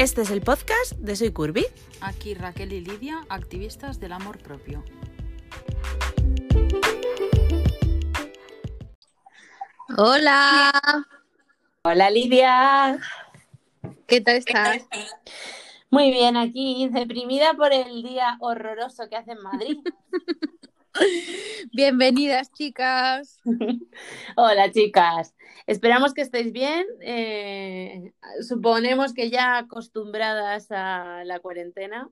Este es el podcast de Soy Curvy. Aquí Raquel y Lidia, activistas del amor propio. Hola. Hola Lidia. ¿Qué tal estás? Muy bien, aquí deprimida por el día horroroso que hace en Madrid. Bienvenidas, chicas. Hola, chicas. Esperamos que estéis bien. Eh, suponemos que ya acostumbradas a la cuarentena.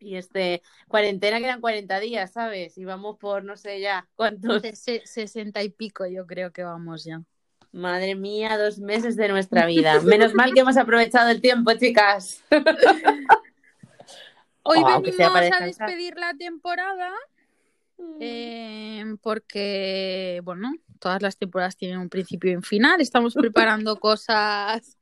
Y este, cuarentena que eran 40 días, ¿sabes? Y vamos por no sé ya cuántos. Sesenta y pico, yo creo que vamos ya. Madre mía, dos meses de nuestra vida. Menos mal que hemos aprovechado el tiempo, chicas. Hoy Oh, venimos a despedir la temporada eh, porque, bueno, todas las temporadas tienen un principio y un final. Estamos preparando cosas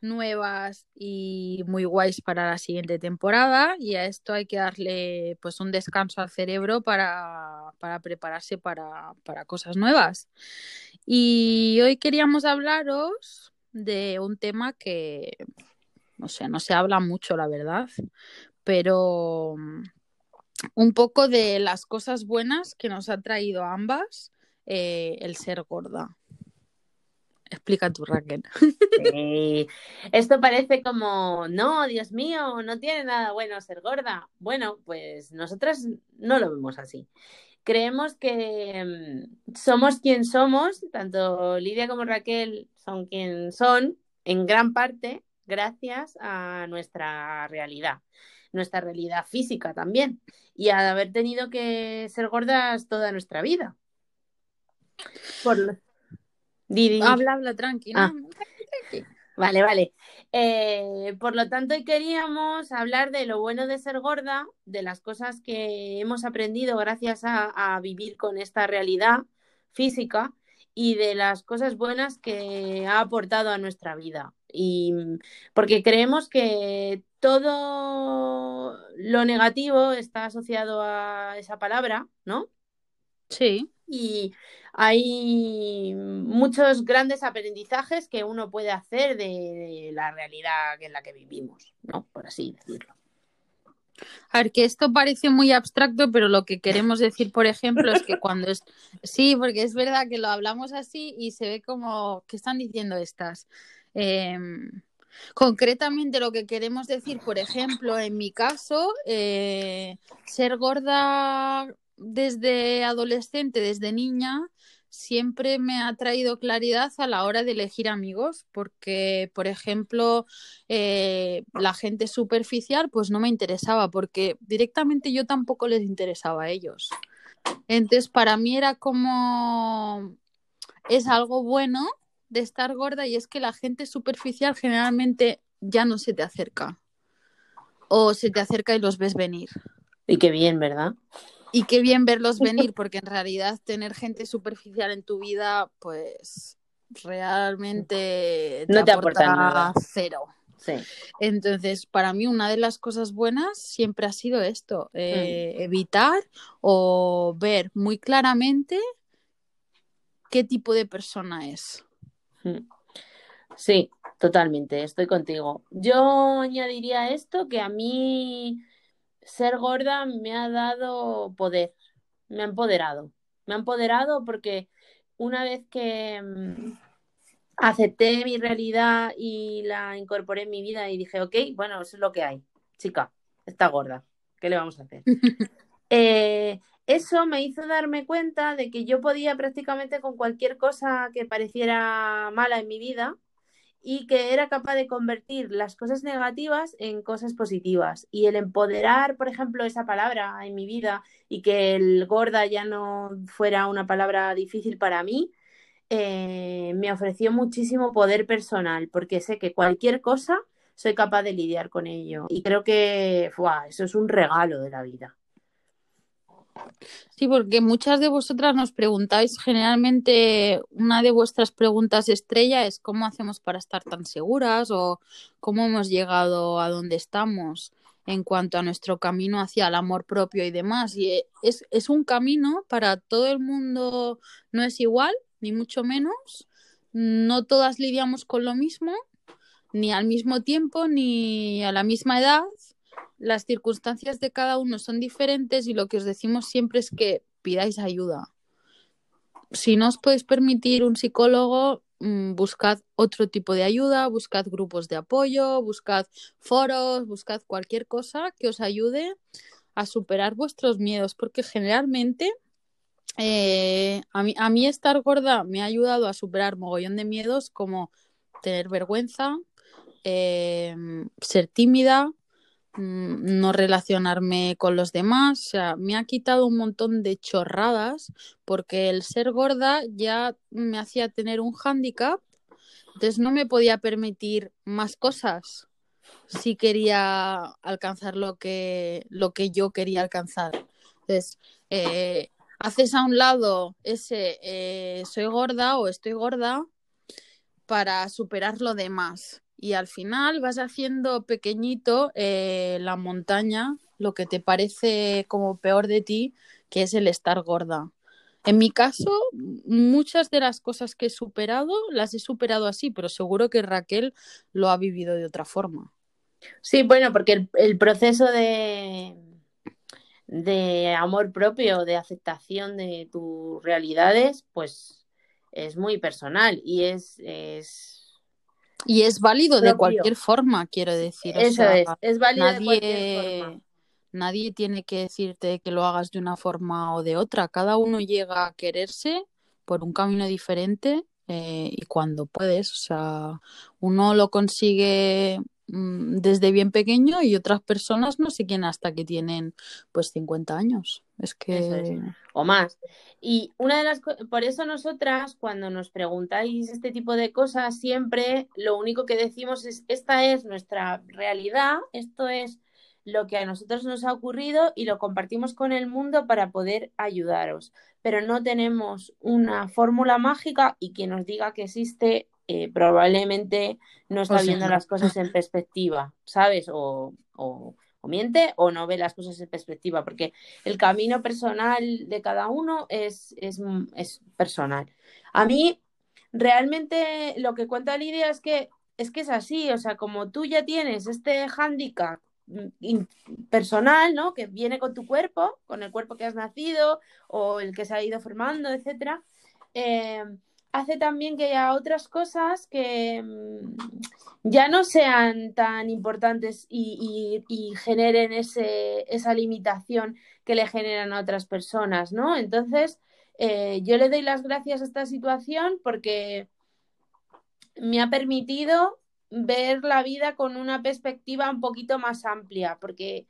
nuevas y muy guays para la siguiente temporada y a esto hay que darle pues un descanso al cerebro para, para prepararse para, para cosas nuevas. Y hoy queríamos hablaros de un tema que, no sé, no se habla mucho, la verdad, pero mm, un poco de las cosas buenas que nos ha traído ambas eh, el ser gorda. Explica tú, Raquel. Esto parece como, no, Dios mío, no tiene nada bueno ser gorda. Bueno, pues nosotras no lo vemos así. Creemos que mm, somos quien somos, tanto Lidia como Raquel son quien son, en gran parte gracias a nuestra realidad, nuestra realidad física también, y a haber tenido que ser gordas toda nuestra vida. Por. Habla, habla, tranqui, ¿no? Ah. Vale, vale. Eh, por lo tanto, hoy queríamos hablar de lo bueno de ser gorda, de las cosas que hemos aprendido gracias a, a vivir con esta realidad física y de las cosas buenas que ha aportado a nuestra vida. Y mm, porque creemos que todo lo negativo está asociado a esa palabra, ¿no? Sí. Y hay muchos grandes aprendizajes que uno puede hacer de, de la realidad en la que vivimos, ¿no? Por así decirlo. A ver, que esto parece muy abstracto, pero lo que queremos decir, por ejemplo, es que cuando es... Sí, porque es verdad que lo hablamos así y se ve como... ¿Qué están diciendo estas? Eh, Concretamente lo que queremos decir, por ejemplo, en mi caso, eh, ser gorda desde adolescente, desde niña, siempre me ha traído claridad a la hora de elegir amigos, porque, por ejemplo, eh, la gente superficial, pues no me interesaba, porque directamente yo tampoco les interesaba a ellos. Entonces, para mí era como, es algo bueno de estar gorda y es que la gente superficial generalmente ya no se te acerca. O se te acerca y los ves venir. Y qué bien, ¿verdad? Y qué bien verlos venir, porque en realidad tener gente superficial en tu vida, pues realmente No te aporta nada. cero. Sí. Entonces, para mí una de las cosas buenas siempre ha sido esto, eh, Mm. evitar o ver muy claramente qué tipo de persona es. Mm. Sí, totalmente, estoy contigo. Yo añadiría esto que a mí ser gorda me ha dado poder, me ha empoderado. Me ha empoderado porque una vez que mm, acepté mi realidad y la incorporé en mi vida y dije, ok, bueno, eso es lo que hay. Chica, está gorda, ¿qué le vamos a hacer? Eh, eso me hizo darme cuenta de que yo podía prácticamente con cualquier cosa que pareciera mala en mi vida y que era capaz de convertir las cosas negativas en cosas positivas. Y el empoderar, por ejemplo, esa palabra en mi vida y que el gorda ya no fuera una palabra difícil para mí, eh, me ofreció muchísimo poder personal, porque sé que cualquier cosa soy capaz de lidiar con ello. Y creo que eso es un regalo de la vida. Sí, porque muchas de vosotras nos preguntáis, generalmente una de vuestras preguntas estrella es cómo hacemos para estar tan seguras o cómo hemos llegado a donde estamos en cuanto a nuestro camino hacia el amor propio y demás. Y eh, es, es un camino para todo el mundo, no es igual, ni mucho menos. No todas lidiamos con lo mismo. ni al mismo tiempo ni a la misma edad. Las circunstancias de cada uno son diferentes y lo que os decimos siempre es que pidáis ayuda. Si no os podéis permitir un psicólogo, mm, buscad otro tipo de ayuda, buscad grupos de apoyo, buscad foros, buscad cualquier cosa que os ayude a superar vuestros miedos, porque generalmente eh, a, mí, estar gorda me ha ayudado a superar mogollón de miedos como tener vergüenza, eh, ser tímida, no relacionarme con los demás. O sea, me ha quitado un montón de chorradas porque el ser gorda ya me hacía tener un hándicap, entonces no me podía permitir más cosas si quería alcanzar lo que, lo que yo quería alcanzar. Entonces, eh, haces a un lado ese eh, soy gorda o estoy gorda para superar lo demás. Y al final vas haciendo pequeñito eh, la montaña, lo que te parece como peor de ti, que es el estar gorda. En mi caso, muchas de las cosas que he superado las he superado así, pero seguro que Raquel lo ha vivido de otra forma. Sí, bueno, porque el, el proceso de, de amor propio, de aceptación de tus realidades, pues es muy personal y es, es... Y es válido de cualquier forma, quiero decir. O Eso sea, es, es válido de cualquier forma. nadie tiene que decirte que lo hagas de una forma o de otra. Cada uno llega a quererse por un camino diferente eh, y cuando puedes. O sea, uno lo consigue desde bien pequeño y otras personas no sé quién hasta que tienen pues 50 años. Es que... Es. o más. Y una de las por eso nosotras cuando nos preguntáis este tipo de cosas siempre lo único que decimos es esta es nuestra realidad, esto es lo que a nosotros nos ha ocurrido y lo compartimos con el mundo para poder ayudaros, pero no tenemos una fórmula mágica y quien nos diga que existe eh, probablemente no está O sea, viendo no. las cosas en perspectiva, ¿sabes? O, o, o miente o no ve las cosas en perspectiva, porque el camino personal de cada uno es, es, es personal. A mí, realmente lo que cuenta Lidia es que es que es así, o sea, como tú ya tienes este hándicap mm, personal, ¿no? Que viene con tu cuerpo, con el cuerpo que has nacido o el que se ha ido formando, etcétera, eh, hace también que haya otras cosas que mm, ya no sean tan importantes y, generen ese, esa limitación que le generan a otras personas, ¿no? Entonces, eh, yo le doy las gracias a esta situación porque me ha permitido ver la vida con una perspectiva un poquito más amplia, porque,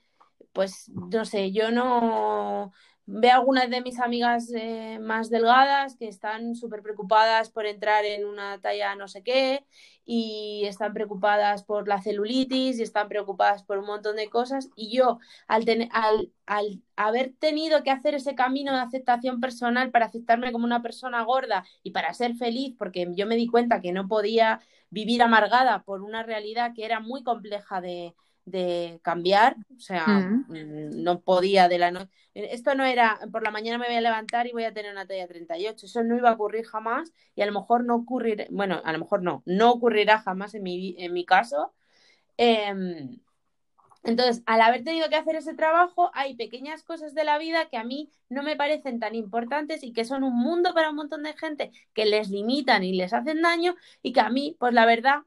pues, no sé, yo no veo algunas de mis amigas eh, más delgadas que están súper preocupadas por entrar en una talla no sé qué y están preocupadas por la celulitis y están preocupadas por un montón de cosas. Y yo al, tener, al, al haber tenido que hacer ese camino de aceptación personal para aceptarme como una persona gorda y para ser feliz, porque yo me di cuenta que no podía vivir amargada por una realidad que era muy compleja de, de cambiar, o sea, Mm. mm, no podía de la noche. Esto no era, por la mañana me voy a levantar y voy a tener una talla 38, eso no iba a ocurrir jamás y a lo mejor no ocurrirá, bueno, a lo mejor no, no ocurrirá jamás en mi, en mi caso. Em, entonces, al haber tenido que hacer ese trabajo, hay pequeñas cosas de la vida que a mí no me parecen tan importantes y que son un mundo para un montón de gente que les limitan y les hacen daño y que a mí, pues la verdad,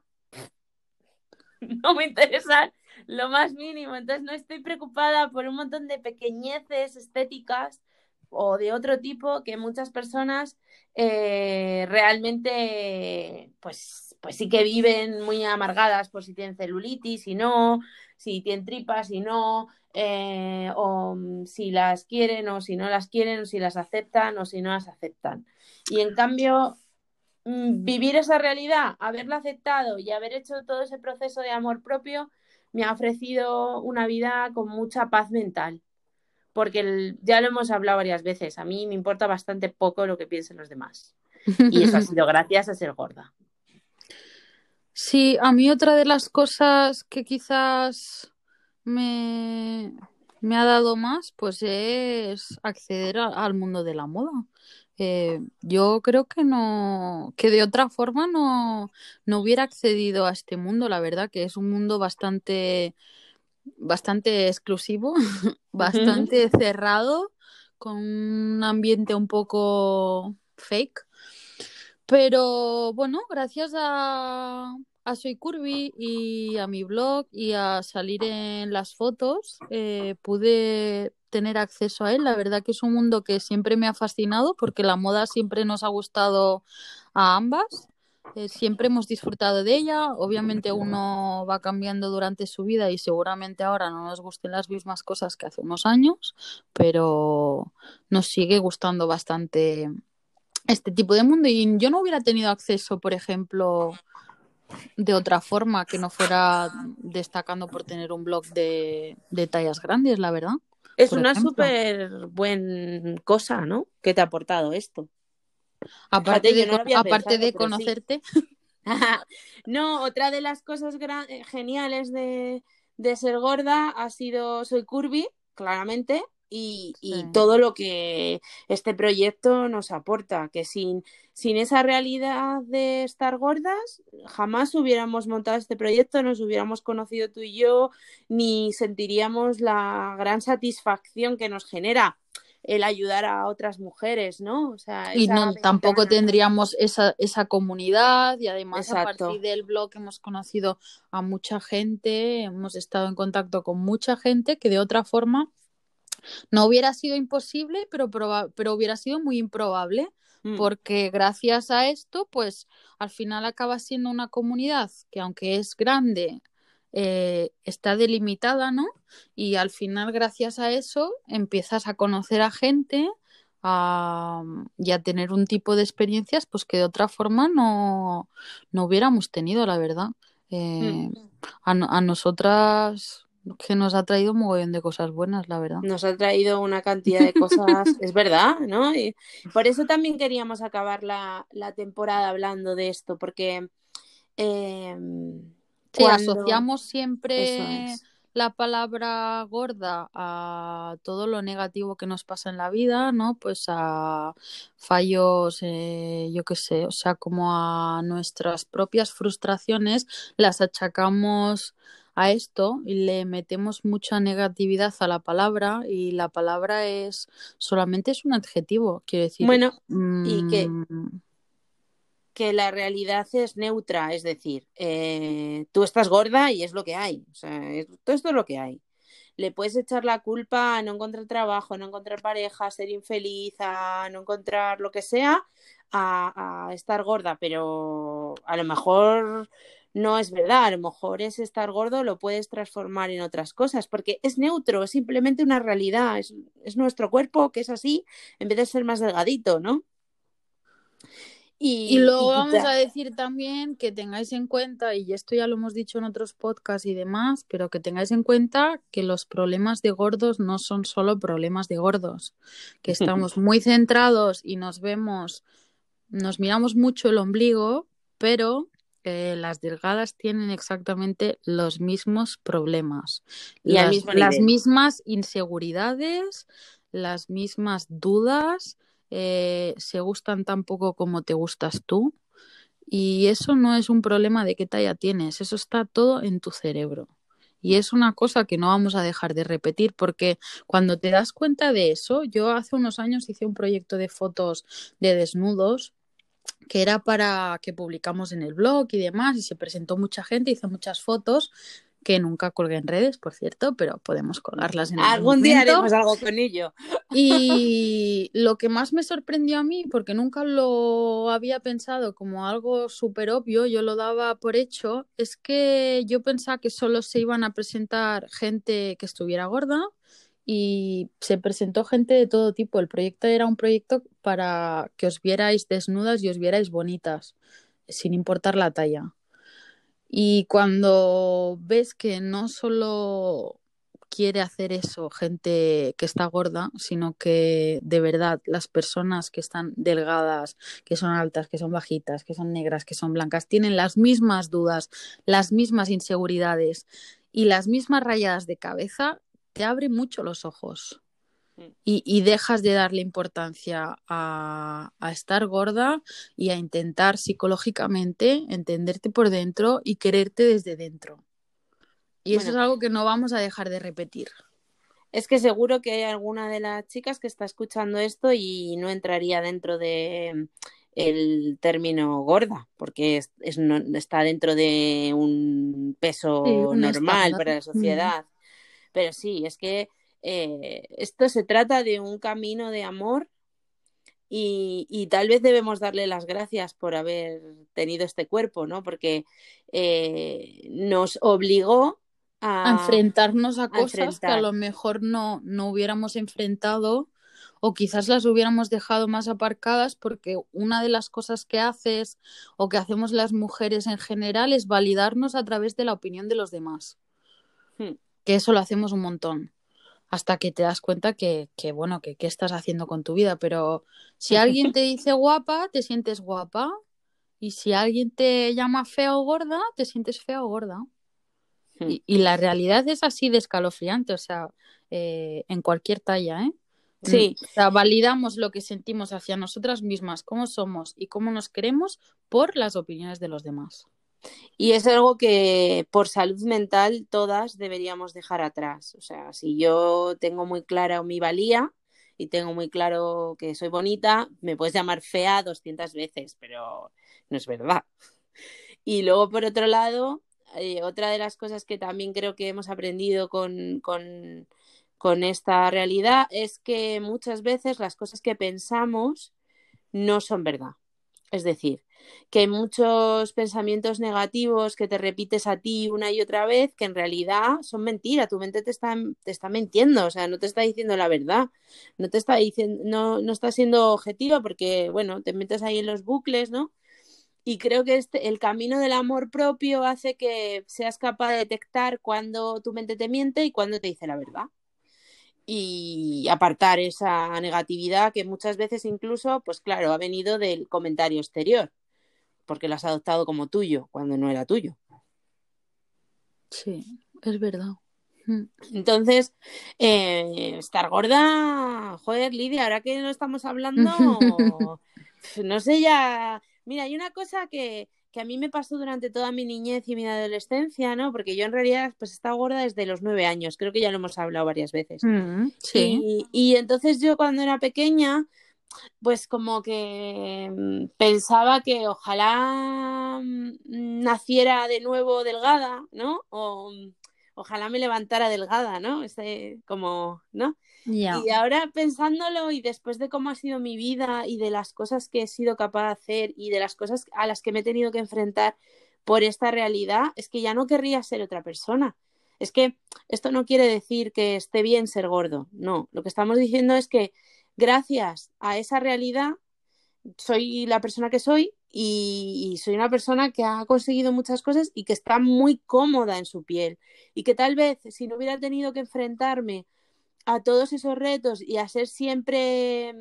no me interesan lo más mínimo. Entonces, no estoy preocupada por un montón de pequeñeces estéticas o de otro tipo que muchas personas eh, realmente, pues, pues sí que viven muy amargadas por si tienen celulitis y no, si tienen tripas y no, eh, o mm, si las quieren o si no las quieren, o si las aceptan o si no las aceptan. Y en cambio, mm, vivir esa realidad, haberla aceptado y haber hecho todo ese proceso de amor propio, me ha ofrecido una vida con mucha paz mental. Porque el- ya lo hemos hablado varias veces, a mí me importa bastante poco lo que piensen los demás. Y eso ha sido gracias a ser gorda. Sí, a mí otra de las cosas que quizás me, me ha dado más, pues es acceder a- al mundo de la moda. Eh, yo creo que no, que de otra forma no, no hubiera accedido a este mundo, la verdad, que es un mundo bastante, bastante exclusivo, bastante cerrado, con un ambiente un poco fake. Pero bueno, gracias a, a Soy Curvy y a mi blog y a salir en las fotos, eh, pude tener acceso a él. La verdad que es un mundo que siempre me ha fascinado porque la moda siempre nos ha gustado a ambas. Eh, siempre hemos disfrutado de ella. Obviamente uno va cambiando durante su vida y seguramente ahora no nos gusten las mismas cosas que hace unos años, pero nos sigue gustando bastante este tipo de mundo. Y yo no hubiera tenido acceso, por ejemplo, de otra forma que no fuera destacando por tener un blog de, de tallas grandes, la verdad. Es por una súper buena cosa, ¿no? Que te ha aportado esto. Aparte Fíjate, de, no aparte pensado, de sí. conocerte, no, otra de las cosas eh, geniales de, de ser gorda ha sido Soy Curvy, claramente, y, y Sí. todo lo que este proyecto nos aporta, que sin, sin esa realidad de estar gordas, jamás hubiéramos montado este proyecto, nos hubiéramos conocido tú y yo, ni sentiríamos la gran satisfacción que nos genera el ayudar a otras mujeres, ¿no? O sea, y no, tampoco tendríamos esa, esa comunidad y además a partir del blog hemos conocido a mucha gente, hemos estado en contacto con mucha gente que de otra forma no hubiera sido imposible, pero, pero hubiera sido muy improbable Mm. porque gracias a esto, pues al final acaba siendo una comunidad que aunque es grande, eh, está delimitada, ¿no? Y al final, gracias a eso, empiezas a conocer a gente a- y a tener un tipo de experiencias, pues que de otra forma no, no hubiéramos tenido, la verdad. Eh, a, no- a nosotras que nos ha traído un mogollón de cosas buenas, la verdad. Nos ha traído una cantidad de cosas, es verdad, ¿no? Y por eso también queríamos acabar la, la temporada hablando de esto, porque eh, Sí, cuando- asociamos siempre es. la palabra gorda a todo lo negativo que nos pasa en la vida, ¿no? Pues a fallos, eh, yo qué sé, o sea, como a nuestras propias frustraciones, las achacamos a esto y le metemos mucha negatividad a la palabra y la palabra es solamente es un adjetivo, quiero decir. Bueno, y que- mm, que la realidad es neutra, es decir, eh, tú estás gorda y es lo que hay, o sea, es- todo esto es lo que hay. Le puedes echar la culpa a no encontrar trabajo, a no encontrar pareja, a ser infeliz, a no encontrar lo que sea, a, a estar gorda, pero a lo mejor no es verdad, a lo mejor es estar gordo, lo puedes transformar en otras cosas, porque es neutro, es simplemente una realidad, es, es nuestro cuerpo que es así, en vez de ser más delgadito, ¿no? Y luego y vamos quita- a decir también que tengáis en cuenta, y esto ya lo hemos dicho en otros podcasts y demás, pero que tengáis en cuenta que los problemas de gordos no son solo problemas de gordos, que estamos muy centrados y nos vemos, nos miramos mucho el ombligo, pero eh, las delgadas tienen exactamente los mismos problemas, Y las, mismas inseguridades, las mismas dudas, eh, se gustan tan poco como te gustas tú. Y eso no es un problema de qué talla tienes, eso está todo en tu cerebro. Y es una cosa que no vamos a dejar de repetir porque cuando te das cuenta de eso, yo hace unos años hice un proyecto de fotos de desnudos que era para que publicamos en el blog y demás, y se presentó mucha gente, hice muchas fotos que nunca colgué en redes, por cierto, pero podemos colgarlas en algún Algún día haremos algo con ello. Y lo que más me sorprendió a mí, porque nunca lo había pensado como algo súper obvio, yo lo daba por hecho, es que yo pensaba que solo se iban a presentar gente que estuviera gorda y se presentó gente de todo tipo. El proyecto era un proyecto para que os vierais desnudas y os vierais bonitas, sin importar la talla. Y cuando ves que no solo quiere hacer eso gente que está gorda, sino que de verdad las personas que están delgadas, que son altas, que son bajitas, que son negras, que son blancas, tienen las mismas dudas, las mismas inseguridades y las mismas rayadas de cabeza, te abre mucho los ojos. y, y dejas de darle importancia a, a estar gorda y a intentar psicológicamente entenderte por dentro y quererte desde dentro. Y eso es algo que no vamos a dejar de repetir. Es que seguro que hay alguna de las chicas que está escuchando esto y no entraría dentro de mm, el término gorda, porque es, es no- está dentro de un peso Sí, normal para la sociedad. Pero sí, es que eh, esto se trata de un camino de amor y, y tal vez debemos darle las gracias por haber tenido este cuerpo, ¿no? Porque eh, nos obligó a... a enfrentarnos a cosas que a lo mejor no, no hubiéramos enfrentado o quizás las hubiéramos dejado más aparcadas porque una de las cosas que haces o que hacemos las mujeres en general es validarnos a través de la opinión de los demás. Hmm. Que eso lo hacemos un montón. Hasta que te das cuenta que, que bueno, que qué estás haciendo con tu vida. Pero si alguien te dice guapa, te sientes guapa. Y si alguien te llama fea o gorda, te sientes fea o gorda. Hmm. Y, y la realidad es así de escalofriante, o sea, eh, en cualquier talla, ¿eh? Sí. Mm, O sea, validamos lo que sentimos hacia nosotras mismas, cómo somos y cómo nos queremos por las opiniones de los demás. Y es algo que por salud mental todas deberíamos dejar atrás. O sea, si yo tengo muy clara mi valía y tengo muy claro que soy bonita, me puedes llamar fea 200 veces, pero no es verdad. Y luego, por otro lado, eh, otra de las cosas que también creo que hemos aprendido con, con, con esta realidad es que muchas veces las cosas que pensamos no son verdad. Es decir, que hay muchos pensamientos negativos que te repites a ti una y otra vez que en realidad son mentira. Tu mente te está, te está mintiendo, o sea, no te está diciendo la verdad, no te está diciendo, no, no está siendo objetiva porque, bueno, te metes ahí en los bucles, ¿no? Y creo que este, el camino del amor propio hace que seas capaz de detectar cuando tu mente te miente y cuando te dice la verdad. Y apartar esa negatividad que muchas veces incluso, pues claro, ha venido del comentario exterior, porque lo has adoptado como tuyo cuando no era tuyo. Sí, es verdad. Mm. Entonces, eh, estar gorda, joder, Lidia, ahora que no estamos hablando, no sé ya. Mira, hay una cosa que, que a mí me pasó durante toda mi niñez y mi adolescencia, ¿no? Porque yo en realidad pues estaba gorda desde los nueve años, creo que ya lo hemos hablado varias veces. Mm, sí. Y, y entonces yo cuando era pequeña, pues como que mm, pensaba que ojalá mm, naciera de nuevo delgada, ¿no? O mm, ojalá me levantara delgada, ¿no? Ese, como, ¿no? Y ahora pensándolo y después de cómo ha sido mi vida y de las cosas que he sido capaz de hacer y de las cosas a las que me he tenido que enfrentar por esta realidad, es que ya no querría ser otra persona. Es que esto no quiere decir que esté bien ser gordo, no. Lo que estamos diciendo es que gracias a esa realidad soy la persona que soy y, soy una persona que ha conseguido muchas cosas y que está muy cómoda en su piel y que tal vez si no hubiera tenido que enfrentarme a todos esos retos y a ser siempre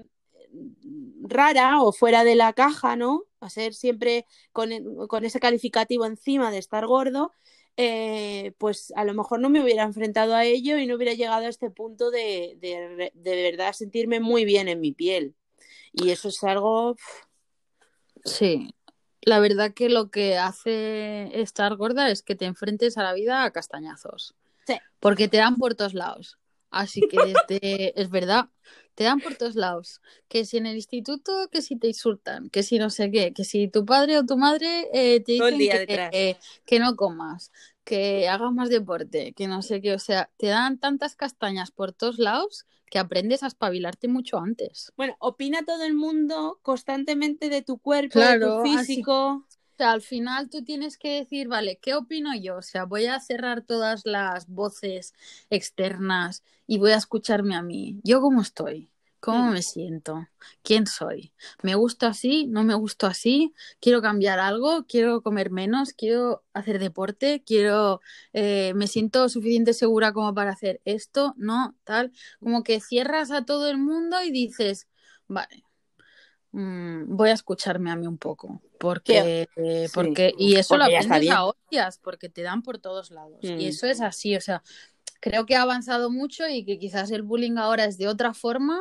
rara o fuera de la caja, ¿no? A ser siempre con, con ese calificativo encima de estar gordo, eh, pues a lo mejor no me hubiera enfrentado a ello y no hubiera llegado a este punto de, de, de verdad sentirme muy bien en mi piel. Y eso es algo... Sí, la verdad que lo que hace estar gorda es que te enfrentes a la vida a castañazos. Sí. Porque te dan por todos lados. Así que desde, es verdad, te dan por todos lados. Que si en el instituto, que si te insultan, que si no sé qué, que si tu padre o tu madre eh, te dicen que, eh, que no comas, que hagas más deporte, que no sé qué. O sea, te dan tantas castañas por todos lados que aprendes a espabilarte mucho antes. Bueno, opina todo el mundo constantemente de tu cuerpo, Claro, de tu físico. Sea, al final tú tienes que decir, vale, ¿qué opino yo? O sea, voy a cerrar todas las voces externas y voy a escucharme a mí. ¿Yo cómo estoy? ¿Cómo me siento? ¿Quién soy? ¿Me gusto así? ¿No me gusto así? ¿Quiero cambiar algo? ¿Quiero comer menos? ¿Quiero hacer deporte? ¿Quiero... eh, ¿Me siento suficiente segura como para hacer esto? ¿No? Tal. Como que cierras a todo el mundo y dices, vale, mm, voy a escucharme a mí un poco. Porque, eh, porque y eso lo porque está aprendes a hostias, porque te dan por todos lados. Mm. Y eso es así, o sea, creo que ha avanzado mucho y que quizás el bullying ahora es de otra forma.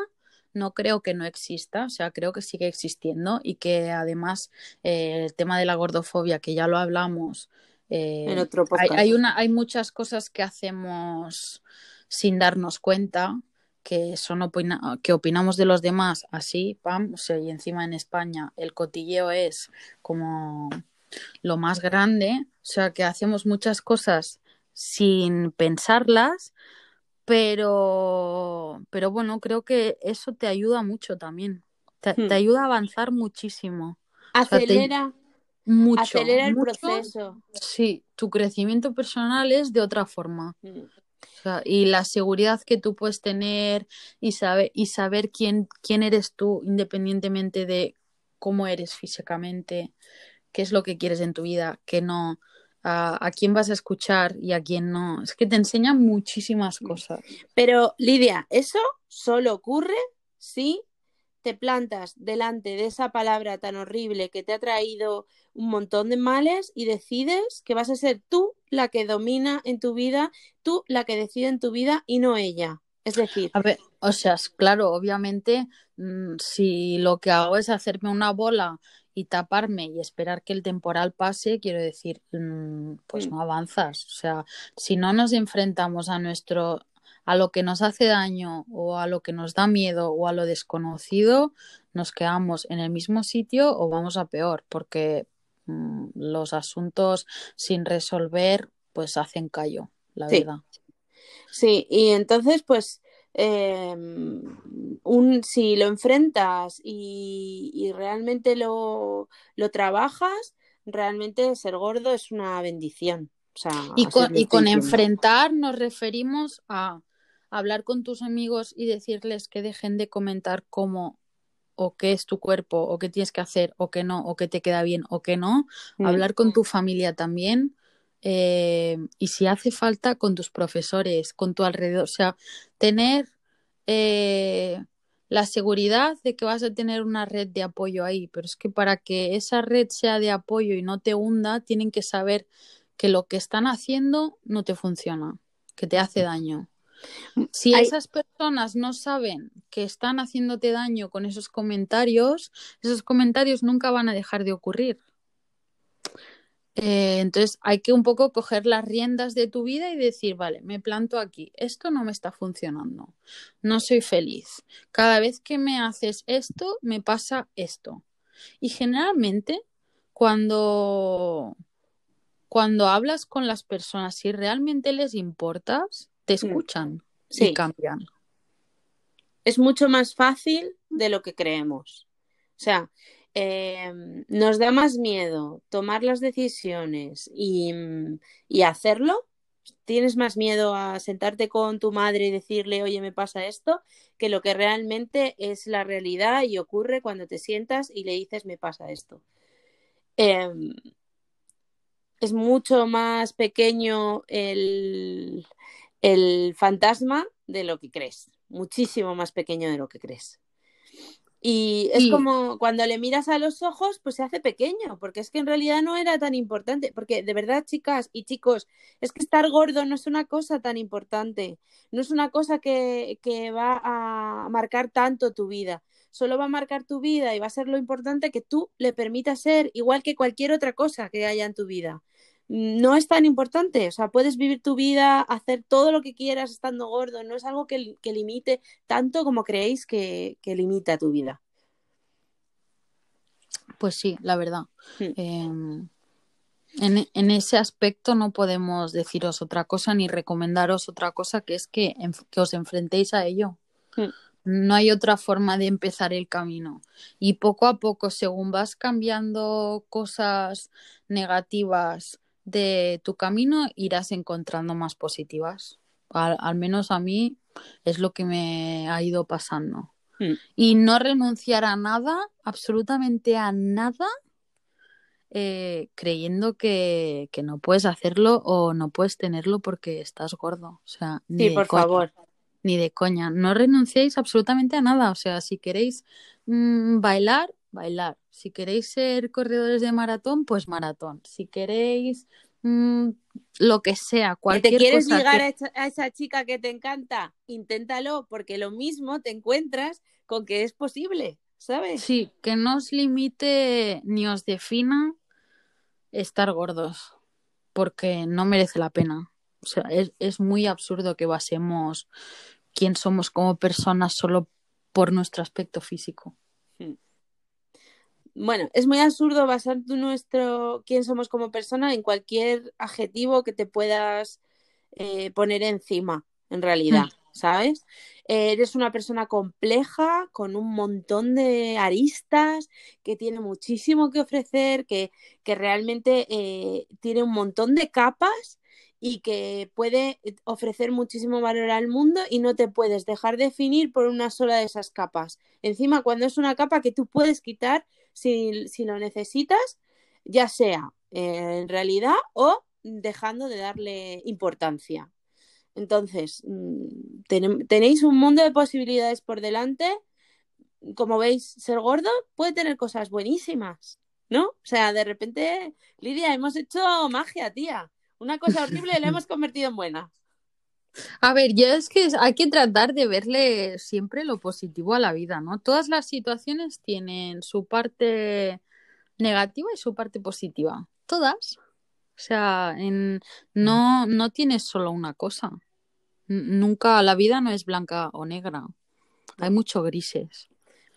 No creo que no exista, o sea, creo que sigue existiendo y que además eh, el tema de la gordofobia, que ya lo hablamos, eh, En otro hay, hay una, hay muchas cosas que hacemos sin darnos cuenta, que son opina- que opinamos de los demás así, pam, o sea, y encima en España el cotilleo es como lo más grande, o sea, que hacemos muchas cosas sin pensarlas, pero, pero bueno, creo que eso te ayuda mucho también, te, Hmm. te ayuda a avanzar muchísimo, sea, te- Acelera, mucho, acelera el mucho. proceso. Sí, tu crecimiento personal es de otra forma. O sea, y la seguridad que tú puedes tener y saber, y saber quién, quién eres tú, independientemente de cómo eres físicamente, qué es lo que quieres en tu vida, qué no, a, a quién vas a escuchar y a quién no. Es que te enseña muchísimas cosas. Pero, Lidia, eso solo ocurre si te plantas delante de esa palabra tan horrible que te ha traído un montón de males y decides que vas a ser tú la que domina en tu vida, tú la que decide en tu vida y no ella. Es decir, A ver, o sea, claro, obviamente, mm, si lo que hago es hacerme una bola y taparme y esperar que el temporal pase, quiero decir, mm, pues Mm. no avanzas. O sea, si no nos enfrentamos a nuestro, a lo que nos hace daño o a lo que nos da miedo o a lo desconocido, nos quedamos en el mismo sitio o vamos a peor, porque los asuntos sin resolver, pues hacen callo, la Sí. verdad. Sí, y entonces, pues, eh, un, si lo enfrentas y, y realmente lo, lo trabajas, realmente ser gordo es una bendición. O sea, Y con, y con enfrentar nos referimos a hablar con tus amigos y decirles que dejen de comentar cómo o qué es tu cuerpo o qué tienes que hacer o qué no o qué te queda bien o qué no. Mm. Hablar con tu familia también eh, y si hace falta con tus profesores, con tu alrededor. O sea, tener eh, la seguridad de que vas a tener una red de apoyo ahí. Pero es que para que esa red sea de apoyo y no te hunda, tienen que saber que lo que están haciendo no te funciona, que te hace daño. Si Hay- esas personas no saben que están haciéndote daño con esos comentarios, esos comentarios nunca van a dejar de ocurrir. Eh, entonces hay que un poco coger las riendas de tu vida y decir, vale, me planto aquí, esto no me está funcionando, no soy feliz. Cada vez que me haces esto, me pasa esto. Y generalmente, cuando, cuando hablas con las personas, si realmente les importas, te escuchan y Sí. cambian. es mucho más fácil de lo que creemos. O sea, eh, nos da más miedo tomar las decisiones y, y hacerlo. Tienes más miedo a sentarte con tu madre y decirle, oye, me pasa esto, que lo que realmente es la realidad y ocurre cuando te sientas y le dices, me pasa esto. Eh, es mucho más pequeño el, el fantasma de lo que crees, muchísimo más pequeño de lo que crees. Y es Sí. como cuando le miras a los ojos, pues se hace pequeño, porque es que en realidad no era tan importante, porque de verdad, chicas y chicos, es que estar gordo no es una cosa tan importante, no es una cosa que, que va a marcar tanto tu vida, solo va a marcar tu vida y va a ser lo importante que tú le permitas ser igual que cualquier otra cosa que haya en tu vida no es tan importante. O sea, puedes vivir tu vida, hacer todo lo que quieras estando gordo. No es algo que, que limite tanto como creéis que, que, limita tu vida. Pues sí, la verdad. Hmm. Eh, en, en, ese aspecto no podemos deciros otra cosa ni recomendaros otra cosa que es que, que os enfrentéis a ello. Hmm. No hay otra forma de empezar el camino. Y poco a poco, según vas cambiando cosas negativas de tu camino, irás encontrando más positivas. Al, al menos a mí es lo que me ha ido pasando. Hmm. Y no renunciar a nada, absolutamente a nada, eh, creyendo que, que, no puedes hacerlo o no puedes tenerlo porque estás gordo. O sea, ni sí, por coña, favor. Ni de coña. No renunciéis absolutamente a nada. O sea, si queréis mmm, bailar, bailar. Si queréis ser corredores de maratón, pues maratón. Si queréis mm, lo que sea, ¿Que cualquier te quieres cosa ligar que- a, esa, a esa chica que te encanta? Inténtalo, porque lo mismo te encuentras con que es posible, ¿sabes? Sí, que no os limite ni os defina estar gordos, porque no merece la pena. O sea, es, es muy absurdo que basemos quién somos como personas solo por nuestro aspecto físico. Bueno, es muy absurdo basar tu nuestro quién somos como persona en cualquier adjetivo que te puedas eh, poner encima, en realidad, ¿sabes? Eh, eres una persona compleja, con un montón de aristas, que tiene muchísimo que ofrecer, que, que realmente eh, tiene un montón de capas y que puede ofrecer muchísimo valor al mundo y no te puedes dejar definir por una sola de esas capas. Encima, cuando es una capa que tú puedes quitar si, si lo necesitas, ya sea eh, en realidad o dejando de darle importancia. Entonces, mm, ten- tenéis un mundo de posibilidades por delante. Como veis, ser gordo puede tener cosas buenísimas, ¿no? O sea, de repente, Lidia, hemos hecho magia, tía. Una cosa horrible la hemos convertido en buena. A ver, yo es que hay que tratar de verle siempre lo positivo a la vida, ¿no? Todas las situaciones tienen su parte negativa y su parte positiva. Todas. O sea, en... no, no tienes solo una cosa. N- Nunca la vida no es blanca o negra. Hay mucho grises.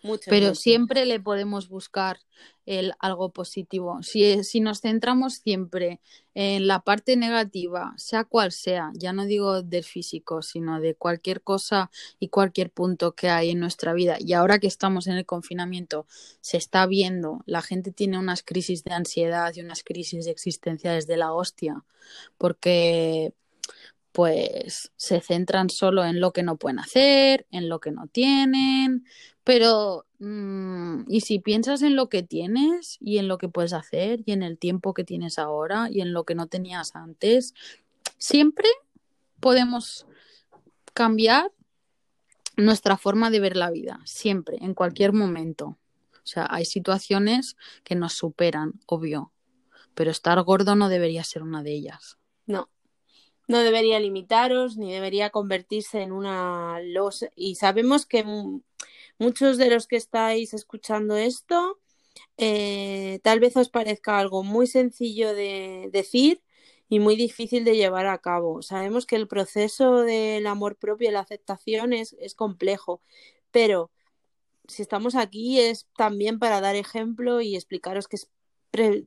Mucho. Pero mucho. siempre le podemos buscar el algo positivo. Si, si nos centramos siempre en la parte negativa, sea cual sea, ya no digo del físico, sino de cualquier cosa y cualquier punto que hay en nuestra vida. Y ahora que estamos en el confinamiento, se está viendo, la gente tiene unas crisis de ansiedad y unas crisis de existencia desde la hostia, porque pues se centran solo en lo que no pueden hacer, en lo que no tienen, pero mm, y si piensas en lo que tienes y en lo que puedes hacer y en el tiempo que tienes ahora y en lo que no tenías antes, siempre podemos cambiar nuestra forma de ver la vida, siempre, en cualquier momento. O sea, hay situaciones que nos superan, obvio, pero estar gordo no debería ser una de ellas. No. No debería limitaros ni debería convertirse en una losa. Y sabemos que mu- muchos de los que estáis escuchando esto, eh, tal vez os parezca algo muy sencillo de decir y muy difícil de llevar a cabo. Sabemos que el proceso del amor propio y la aceptación es, complejo, pero si estamos aquí es también para dar ejemplo y explicaros que es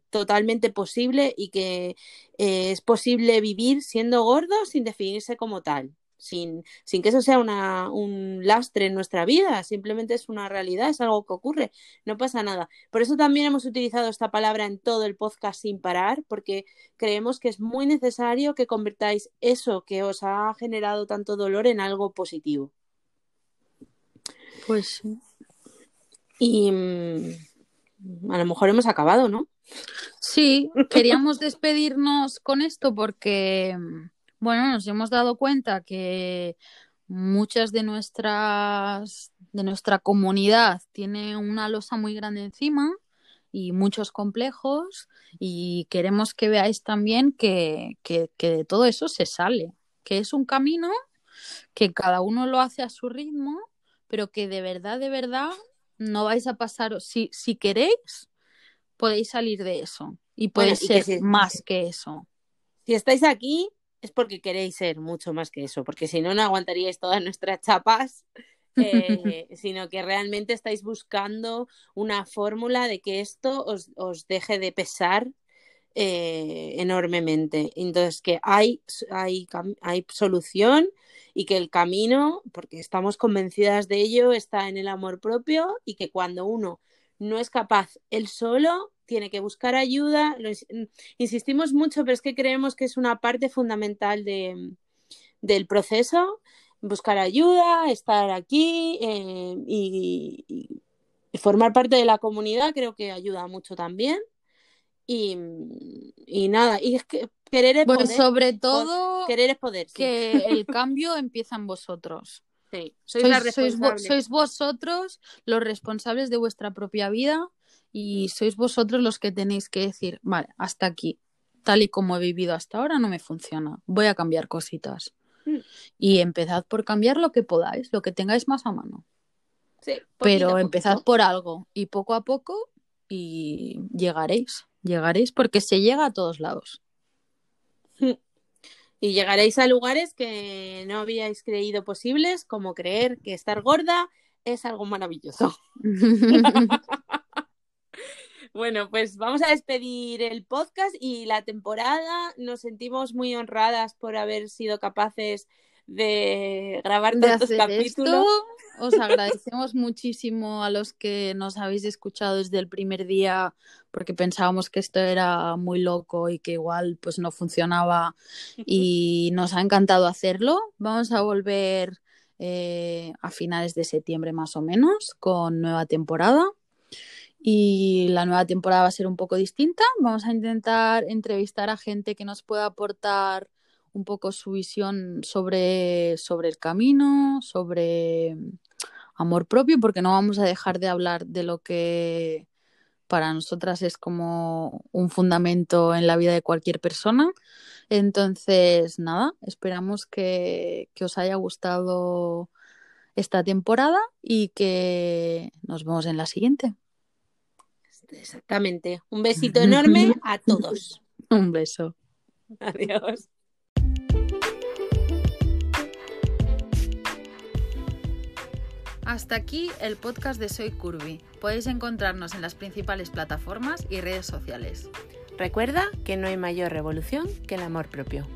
totalmente posible y que eh, es posible vivir siendo gordo sin definirse como tal, sin, sin que eso sea una, un lastre en nuestra vida, simplemente es una realidad, es algo que ocurre, no pasa nada. Por eso también hemos utilizado esta palabra en todo el podcast sin parar, porque creemos que es muy necesario que convirtáis eso que os ha generado tanto dolor en algo positivo. Pues Y mm, a lo mejor hemos acabado, ¿no? Sí, queríamos despedirnos con esto porque, bueno, nos hemos dado cuenta que muchas de nuestras de nuestra comunidad tiene una losa muy grande encima y muchos complejos y queremos que veáis también que, que, que de todo eso se sale, que es un camino que cada uno lo hace a su ritmo, pero que de verdad, de verdad no vais a pasar, si, si queréis, podéis salir de eso y podéis y que ser si- más que eso. Si estáis aquí es porque queréis ser mucho más que eso, porque si no, no aguantaríais todas nuestras chapas, eh, sino que realmente estáis buscando una fórmula de que esto os, os deje de pesar eh, enormemente. Entonces, que hay, hay, hay solución y que el camino, porque estamos convencidas de ello, está en el amor propio y que cuando uno no es capaz él solo, tiene que buscar ayuda. Ins- insistimos mucho, pero es que creemos que es una parte fundamental de, del proceso. Buscar ayuda, estar aquí eh, y, formar parte de la comunidad creo que ayuda mucho también. Y, y nada, y es que querer es Pues poder. sobre todo Querer es poder, sí. que el cambio empieza en vosotros. Sí, sois, sois vosotros los responsables de vuestra propia vida y sois vosotros los que tenéis que decir, vale, hasta aquí. tal y como he vivido hasta ahora no me funciona. Voy a cambiar cositas. Mm. Y empezad por cambiar lo que podáis, lo que tengáis más a mano. Sí, Pero empezad por algo y poco a poco y llegaréis, llegaréis porque se llega a todos lados. Y llegaréis a lugares que no habíais creído posibles, como creer que estar gorda es algo maravilloso. Bueno, pues vamos a despedir el podcast y la temporada. Nos sentimos muy honradas por haber sido capaces de grabar de tantos hacer capítulos. esto. Os agradecemos muchísimo a los que nos habéis escuchado desde el primer día porque pensábamos que esto era muy loco y que igual pues no funcionaba y nos ha encantado hacerlo. Vamos a volver eh, a finales de septiembre más o menos con nueva temporada y la nueva temporada va a ser un poco distinta. Vamos a intentar entrevistar a gente que nos pueda aportar un poco su visión sobre, sobre el camino, sobre amor propio, porque no vamos a dejar de hablar de lo que para nosotras es como un fundamento en la vida de cualquier persona. Entonces, nada, esperamos que, que os haya gustado esta temporada y que nos vemos en la siguiente. Exactamente. Un besito enorme a todos. Un beso. Adiós. Hasta aquí el podcast de Soy Curvy. Podéis encontrarnos en las principales plataformas y redes sociales. Recuerda que no hay mayor revolución que el amor propio.